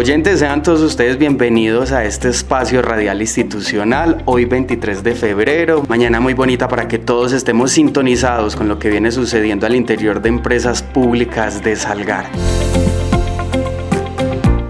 Oyentes, sean todos ustedes bienvenidos a este espacio radial institucional, hoy 23 de febrero, mañana muy bonita para que todos estemos sintonizados con lo que viene sucediendo al interior de empresas públicas de Salgar.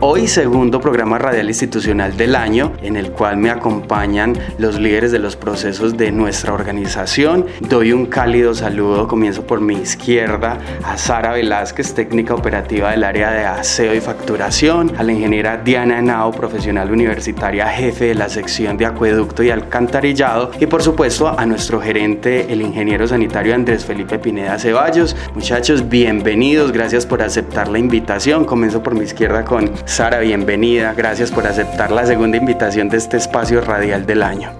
Hoy segundo programa radial institucional del año en el cual me acompañan los líderes de los procesos de nuestra organización. Doy un cálido saludo, comienzo por mi izquierda a Sara Velázquez, técnica operativa del área de aseo y facturación, a la ingeniera Diana Henao, profesional universitaria, jefe de la sección de acueducto y alcantarillado y por supuesto a nuestro gerente, el ingeniero sanitario Andrés Felipe Pineda Ceballos. Muchachos, bienvenidos, gracias por aceptar la invitación. Comienzo por mi izquierda con Sara, bienvenida. Gracias por aceptar la segunda invitación de este espacio radial del año.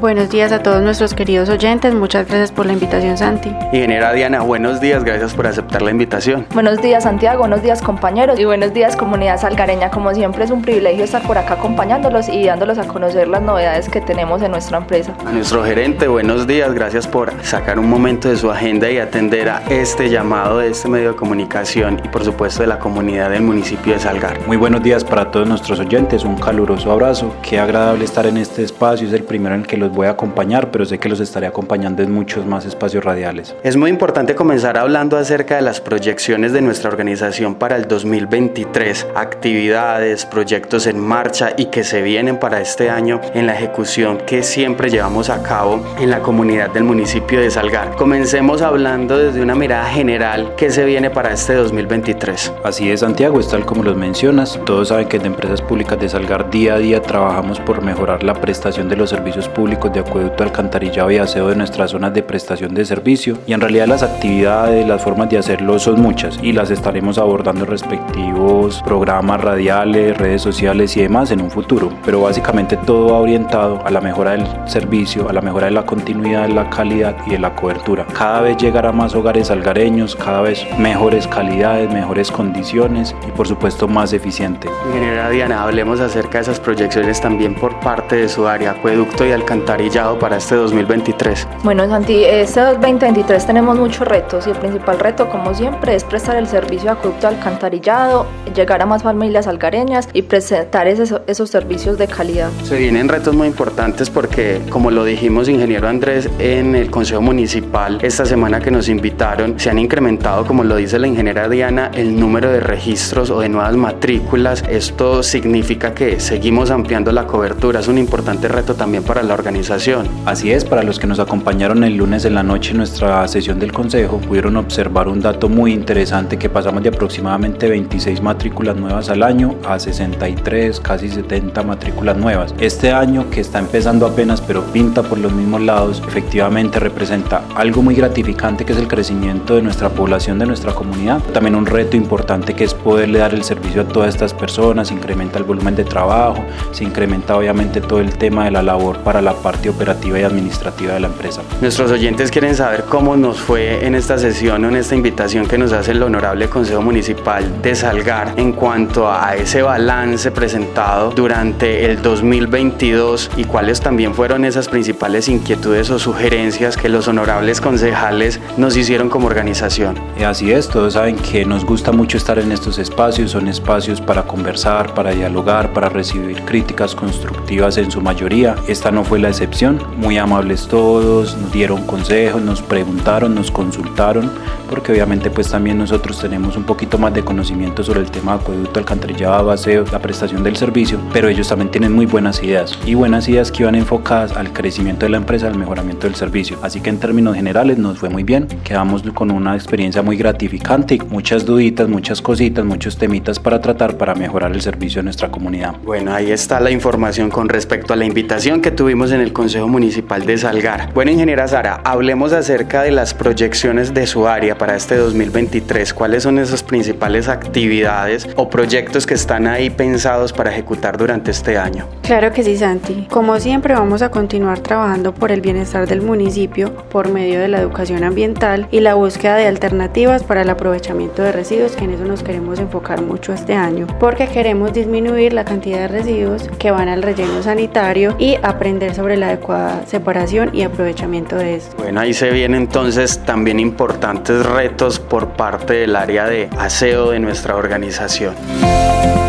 Buenos días a todos nuestros queridos oyentes, muchas gracias por la invitación Santi. Ingeniera Diana, buenos días, gracias por aceptar la invitación. Buenos días Santiago, buenos días compañeros y buenos días comunidad salgareña. Como siempre es un privilegio estar por acá acompañándolos y dándolos a conocer las novedades que tenemos en nuestra empresa. A nuestro gerente, buenos días, gracias por sacar un momento de su agenda y atender a este llamado de este medio de comunicación y por supuesto de la comunidad del municipio de Salgar. Muy buenos días para todos nuestros oyentes, un caluroso abrazo, qué agradable estar en este espacio, es el primero en el que los voy a acompañar, pero sé que los estaré acompañando en muchos más espacios radiales. Es muy importante comenzar hablando acerca de las proyecciones de nuestra organización para el 2023, actividades, proyectos en marcha y que se vienen para este año en la ejecución que siempre llevamos a cabo en la comunidad del municipio de Salgar. Comencemos hablando desde una mirada general que se viene para este 2023. Así es, Santiago, es tal como los mencionas. Todos saben que en Empresas Públicas de Salgar día a día trabajamos por mejorar la prestación de los servicios públicos de acueducto, alcantarillado y aseo de nuestras zonas de prestación de servicio. Y en realidad las actividades, las formas de hacerlo son muchas y las estaremos abordando en respectivos programas radiales, redes sociales y demás en un futuro. Pero básicamente todo va orientado a la mejora del servicio, a la mejora de la continuidad, de la calidad y de la cobertura. Cada vez llegar a más hogares algareños, cada vez mejores calidades, mejores condiciones y por supuesto más eficiente. Ingeniera Diana, hablemos acerca de esas proyecciones también por parte de su área, acueducto y alcantarillado para este 2023. Bueno, Santi, este 2023 tenemos muchos retos y el principal reto, como siempre, es prestar el servicio de acueducto alcantarillado, llegar a más familias algareñas y presentar esos, esos servicios de calidad. Se vienen retos muy importantes porque, como lo dijimos, ingeniero Andrés, en el Consejo Municipal, esta semana que nos invitaron, se han incrementado, como lo dice la ingeniera Diana, el número de registros o de nuevas matrículas. Esto significa que seguimos ampliando la cobertura. Es un importante reto también para la organización. Así es, para los que nos acompañaron el lunes en la noche en nuestra sesión del Consejo, pudieron observar un dato muy interesante que pasamos de aproximadamente 26 matrículas nuevas al año a 63, casi 70 matrículas nuevas. Este año que está empezando apenas pero pinta por los mismos lados, efectivamente representa algo muy gratificante que es el crecimiento de nuestra población, de nuestra comunidad. También un reto importante que es poderle dar el servicio a todas estas personas, se incrementa el volumen de trabajo, se incrementa obviamente todo el tema de la labor para la parte operativa y administrativa de la empresa. Nuestros oyentes quieren saber cómo nos fue en esta sesión o en esta invitación que nos hace el Honorable Consejo Municipal de Salgar en cuanto a ese balance presentado durante el 2022 y cuáles también fueron esas principales inquietudes o sugerencias que los honorables concejales nos hicieron como organización. Y así es, todos saben que nos gusta mucho estar en estos espacios, son espacios para conversar, para dialogar, para recibir críticas constructivas en su mayoría. Esta no fue la excepción, muy amables todos, nos dieron consejos, nos preguntaron, nos consultaron, porque obviamente pues también nosotros tenemos un poquito más de conocimiento sobre el tema de acueducto, alcantarillado, aseo, la prestación del servicio, pero ellos también tienen muy buenas ideas y buenas ideas que iban enfocadas al crecimiento de la empresa, al mejoramiento del servicio. Así que en términos generales nos fue muy bien, quedamos con una experiencia muy gratificante muchas duditas, muchas cositas, muchos temitas para tratar para mejorar el servicio de nuestra comunidad. Bueno, ahí está la información con respecto a la invitación que tuvimos en el Consejo Municipal de Salgar. Bueno, ingeniera Sara, hablemos acerca de las proyecciones de su área para este 2023? ¿Cuáles son esas principales actividades o proyectos que están ahí pensados para ejecutar durante este año? Claro que sí, Santi. Como siempre vamos a continuar trabajando por el bienestar del municipio por medio de la educación ambiental y la búsqueda de alternativas para el aprovechamiento de residuos, que en eso nos queremos enfocar mucho este año, porque queremos disminuir la cantidad de residuos que van al relleno sanitario y aprender sobre la adecuada separación y aprovechamiento de esto. Bueno, ahí se vienen entonces también importantes retos por parte del área de aseo de nuestra organización organización.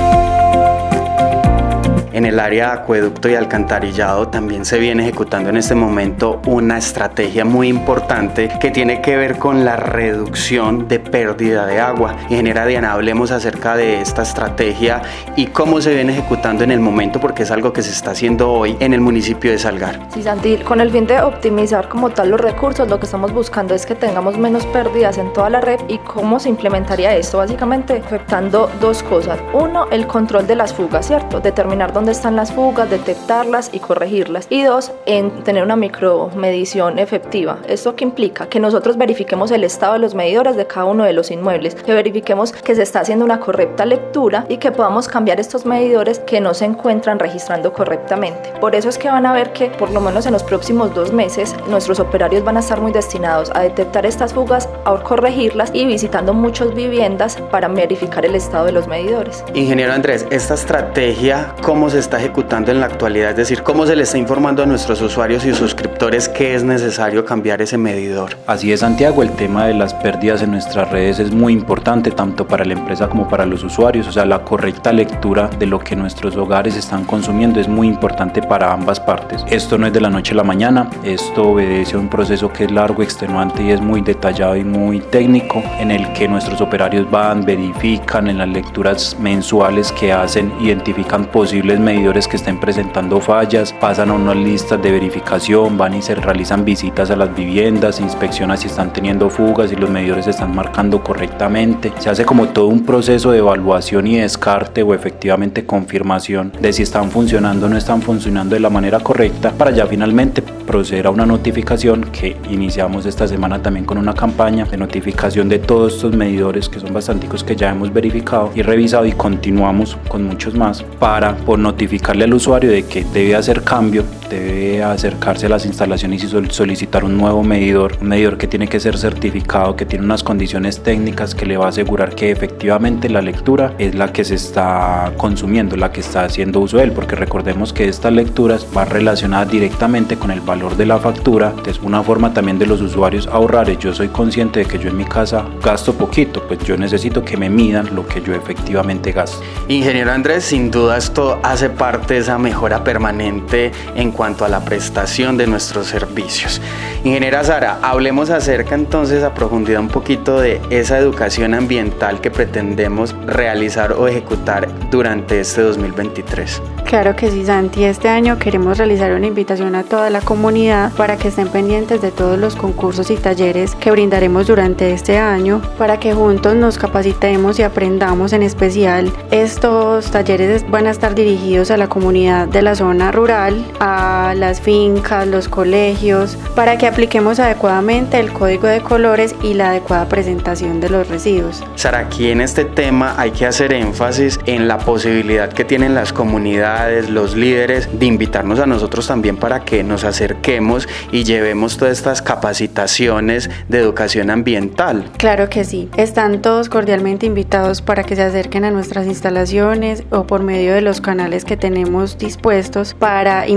En el área de acueducto y alcantarillado también se viene ejecutando en este momento una estrategia muy importante que tiene que ver con la reducción de pérdida de agua. Ingeniera Diana, hablemos acerca de esta estrategia y cómo se viene ejecutando en el momento porque es algo que se está haciendo hoy en el municipio de Salgar. Sí, Santi, con el fin de optimizar como tal los recursos, lo que estamos buscando es que tengamos menos pérdidas en toda la red y cómo se implementaría esto, básicamente afectando dos cosas. Uno, el control de las fugas, ¿cierto? Determinar dónde están las fugas, detectarlas y corregirlas. Y dos, en tener una micromedición efectiva. ¿Esto qué implica? Que nosotros verifiquemos el estado de los medidores de cada uno de los inmuebles, que verifiquemos que se está haciendo una correcta lectura y que podamos cambiar estos medidores que no se encuentran registrando correctamente. Por eso es que van a ver que por lo menos en los próximos dos meses nuestros operarios van a estar muy destinados a detectar estas fugas, a corregirlas y visitando muchas viviendas para verificar el estado de los medidores. Ingeniero Andrés, esta estrategia, ¿cómo se está ejecutando en la actualidad? Es decir, ¿cómo se le está informando a nuestros usuarios y suscriptores que es necesario cambiar ese medidor? Así es, Santiago, el tema de las pérdidas en nuestras redes es muy importante tanto para la empresa como para los usuarios, o sea, la correcta lectura de lo que nuestros hogares están consumiendo es muy importante para ambas partes. Esto no es de la noche a la mañana, esto obedece a un proceso que es largo, extenuante y es muy detallado y muy técnico, en el que nuestros operarios van, verifican en las lecturas mensuales que hacen, identifican posibles medidores que estén presentando fallas, pasan a unas listas de verificación, van y se realizan visitas a las viviendas, inspeccionan si están teniendo fugas y los medidores se están marcando correctamente. Se hace como todo un proceso de evaluación y descarte o efectivamente confirmación de si están funcionando o no están funcionando de la manera correcta para ya finalmente proceder a una notificación que iniciamos esta semana también con una campaña de notificación de todos estos medidores que son bastanticos que ya hemos verificado y revisado y continuamos con muchos más para por notificarle al usuario de que debe hacer cambio, debe acercarse a las instalaciones y solicitar un nuevo medidor, un medidor que tiene que ser certificado, que tiene unas condiciones técnicas que le va a asegurar que efectivamente la lectura es la que se está consumiendo, la que está haciendo uso de él, porque recordemos que estas lecturas van relacionadas directamente con el valor de la factura, que es una forma también de los usuarios ahorrar. Yo soy consciente de que yo en mi casa gasto poquito, pues yo necesito que me midan lo que yo efectivamente gasto. Ingeniero Andrés, sin duda esto hace parte de esa mejora permanente en cuanto a la prestación de nuestros servicios. Ingeniera Sara, hablemos acerca entonces a profundidad un poquito de esa educación ambiental que pretendemos realizar o ejecutar durante este 2023. Claro que sí, Santi. Este año queremos realizar una invitación a toda la comunidad para que estén pendientes de todos los concursos y talleres que brindaremos durante este año, para que juntos nos capacitemos y aprendamos en especial. Estos talleres van a estar dirigidos a la comunidad de la zona rural, a las fincas, los colegios, para que apliquemos adecuadamente el código de colores y la adecuada presentación de los residuos. Sara, aquí en este tema hay que hacer énfasis en la posibilidad que tienen las comunidades los líderes, de invitarnos a nosotros también para que nos acerquemos y llevemos todas estas capacitaciones de educación ambiental. Claro que sí, están todos cordialmente invitados para que se acerquen a nuestras instalaciones o por medio de los canales que tenemos dispuestos para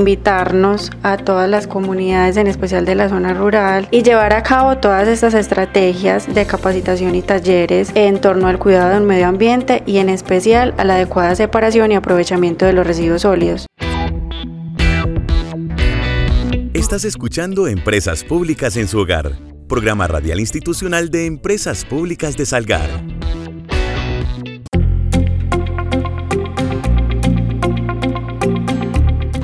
a todas las comunidades, en especial de la zona rural, y llevar a cabo todas estas estrategias de capacitación y talleres en torno al cuidado del medio ambiente y en especial a la adecuada separación y aprovechamiento de los residuos sólidos. Estás escuchando Empresas Públicas en su hogar, programa radial institucional de Empresas Públicas de Salgar.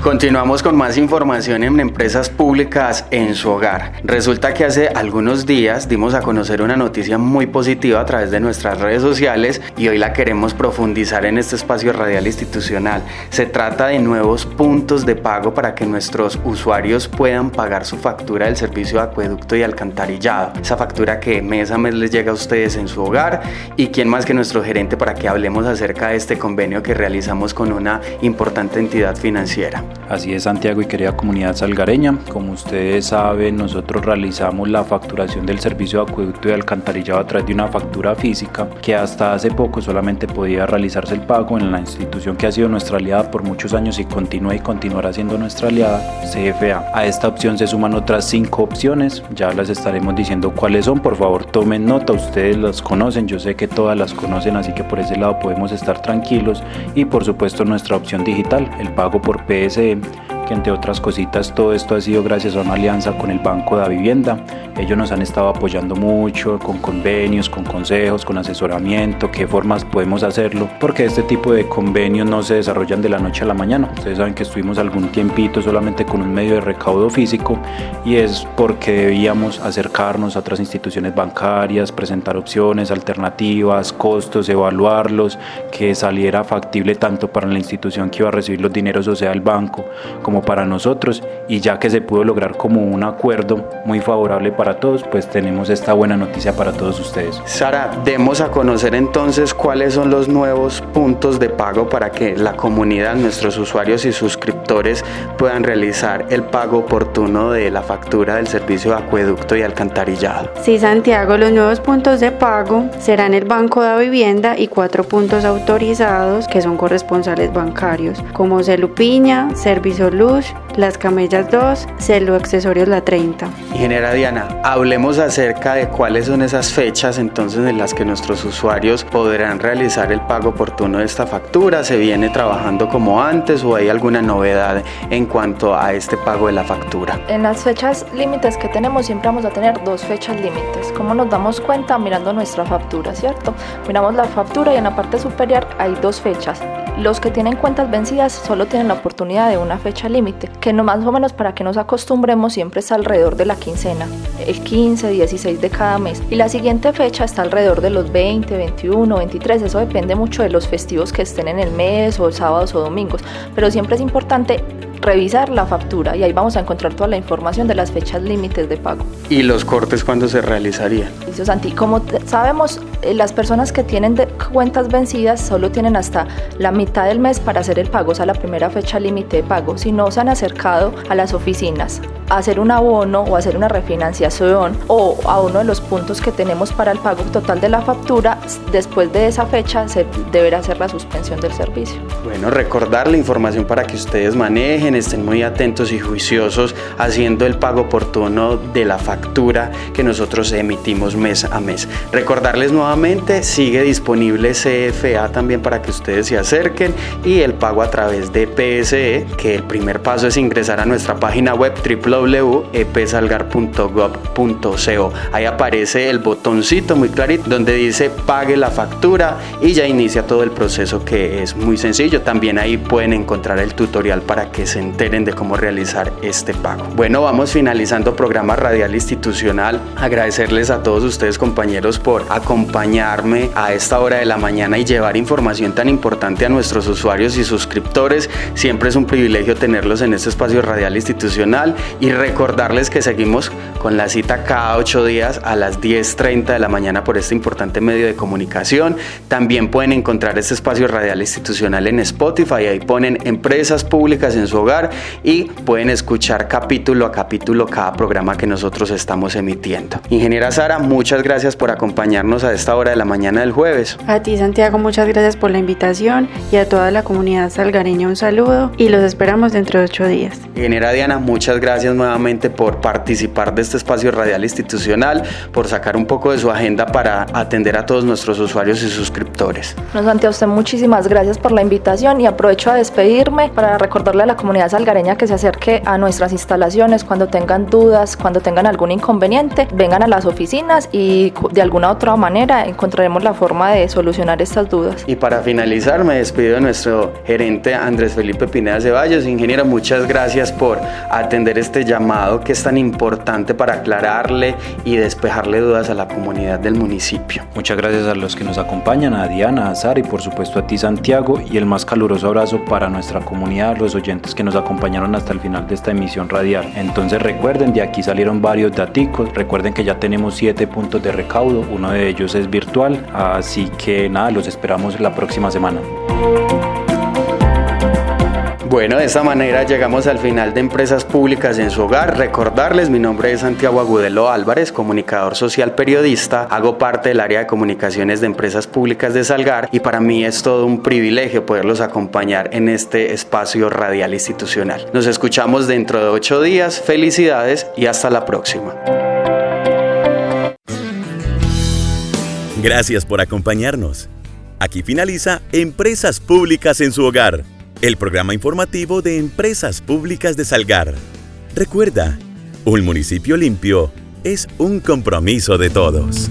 Continuamos con más información en empresas públicas en su hogar. Resulta que hace algunos días dimos a conocer una noticia muy positiva a través de nuestras redes sociales y hoy la queremos profundizar en este espacio radial institucional. Se trata de nuevos puntos de pago para que nuestros usuarios puedan pagar su factura del servicio de acueducto y alcantarillado. Esa factura que mes a mes les llega a ustedes en su hogar y quién más que nuestro gerente para que hablemos acerca de este convenio que realizamos con una importante entidad financiera. Así es, Santiago y querida comunidad salgareña. Como ustedes saben, nosotros realizamos la facturación del servicio de acueducto y alcantarillado a través de una factura física que hasta hace poco solamente podía realizarse el pago en la institución que ha sido nuestra aliada por muchos años y continúa y continuará siendo nuestra aliada, CFA. A esta opción se suman otras cinco opciones, ya las estaremos diciendo cuáles son. Por favor, tomen nota, ustedes las conocen, yo sé que todas las conocen, así que por ese lado podemos estar tranquilos. Y por supuesto, nuestra opción digital, el pago por PS name que entre otras cositas todo esto ha sido gracias a una alianza con el Banco de la Vivienda. Ellos nos han estado apoyando mucho con convenios, con consejos, con asesoramiento, qué formas podemos hacerlo, porque este tipo de convenios no se desarrollan de la noche a la mañana. Ustedes saben que estuvimos algún tiempito solamente con un medio de recaudo físico y es porque debíamos acercarnos a otras instituciones bancarias, presentar opciones, alternativas, costos, evaluarlos, que saliera factible tanto para la institución que iba a recibir los dineros, o sea, el banco, como para nosotros y ya que se pudo lograr como un acuerdo muy favorable para todos, pues tenemos esta buena noticia para todos ustedes. Sara, demos a conocer entonces cuáles son los nuevos puntos de pago para que la comunidad, nuestros usuarios y suscriptores puedan realizar el pago oportuno de la factura del servicio de acueducto y alcantarillado. Sí, Santiago, los nuevos puntos de pago serán el Banco de Vivienda y cuatro puntos autorizados que son corresponsales bancarios, como Celupiña, Servicio Luz, las Camellas 2, Celo Accesorios La 30. Ingeniera Diana, hablemos acerca de cuáles son esas fechas entonces en las que nuestros usuarios podrán realizar el pago oportuno de esta factura. ¿Se viene trabajando como antes o hay alguna novedad en cuanto a este pago de la factura? En las fechas límites que tenemos siempre vamos a tener dos fechas límites. ¿Cómo nos damos cuenta? Mirando nuestra factura, ¿cierto? Miramos la factura y en la parte superior hay dos fechas. Los que tienen cuentas vencidas solo tienen la oportunidad de una fecha límite, que no más o menos para que nos acostumbremos siempre está alrededor de la quincena, el 15, 16 de cada mes. Y la siguiente fecha está alrededor de los 20, 21, 23, eso depende mucho de los festivos que estén en el mes o sábados o domingos, pero siempre es importante revisar la factura y ahí vamos a encontrar toda la información de las fechas límites de pago. ¿Y los cortes cuándo se realizarían? Santi, como sabemos, eh, las personas que tienen cuentas vencidas solo tienen hasta la mitad del mes para hacer el pago, o sea, la primera fecha límite de pago. Si no se han acercado a las oficinas a hacer un abono o hacer una refinanciación o a uno de los puntos que tenemos para el pago total de la factura, después de esa fecha se deberá hacer la suspensión del servicio. Bueno, recordar la información para que ustedes manejen estén muy atentos y juiciosos haciendo el pago oportuno de la factura que nosotros emitimos mes a mes. Recordarles nuevamente, sigue disponible CFA también para que ustedes se acerquen y el pago a través de PSE, que el primer paso es ingresar a nuestra página web www.epsalgar.gov.co. Ahí aparece el botoncito muy clarito donde dice pague la factura y ya inicia todo el proceso que es muy sencillo. También ahí pueden encontrar el tutorial para que se enteren de cómo realizar este pago. Bueno, vamos finalizando programa radial institucional. Agradecerles a todos ustedes compañeros por acompañarme a esta hora de la mañana y llevar información tan importante a nuestros usuarios y suscriptores. Siempre es un privilegio tenerlos en este espacio radial institucional y recordarles que seguimos con la cita cada ocho días a las 10.30 de la mañana por este importante medio de comunicación. También pueden encontrar este espacio radial institucional en Spotify. Ahí ponen empresas públicas en su hogar y pueden escuchar capítulo a capítulo cada programa que nosotros estamos emitiendo. Ingeniera Sara, muchas gracias por acompañarnos a esta hora de la mañana del jueves. A ti Santiago, muchas gracias por la invitación y a toda la comunidad salgareña un saludo y los esperamos dentro de ocho días. Ingeniera Diana, muchas gracias nuevamente por participar de este espacio radial institucional, por sacar un poco de su agenda para atender a todos nuestros usuarios y suscriptores. No, Santiago, usted muchísimas gracias por la invitación y aprovecho a despedirme para recordarle a la comunidad salgareña que se acerque a nuestras instalaciones cuando tengan dudas, cuando tengan alguna algún inconveniente, vengan a las oficinas y de alguna otra manera encontraremos la forma de solucionar estas dudas. Y para finalizar, me despido de nuestro gerente Andrés Felipe Pineda Ceballos. Ingeniero, muchas gracias por atender este llamado que es tan importante para aclararle y despejarle dudas a la comunidad del municipio. Muchas gracias a los que nos acompañan, a Diana, a Sara y por supuesto a ti Santiago y el más caluroso abrazo para nuestra comunidad, los oyentes que nos acompañaron hasta el final de esta emisión radial. Entonces recuerden, de aquí salieron varios recuerden que ya tenemos siete puntos de recaudo, uno de ellos es virtual, así que nada, los esperamos la próxima semana. Bueno, de esta manera llegamos al final de Empresas Públicas en su hogar. Recordarles, mi nombre es Santiago Agudelo Álvarez, comunicador social periodista. Hago parte del área de comunicaciones de Empresas Públicas de Salgar y para mí es todo un privilegio poderlos acompañar en este espacio radial institucional. Nos escuchamos dentro de ocho días. Felicidades y hasta la próxima. Gracias por acompañarnos. Aquí finaliza Empresas Públicas en su hogar el programa informativo de Empresas Públicas de Salgar. Recuerda, un municipio limpio es un compromiso de todos.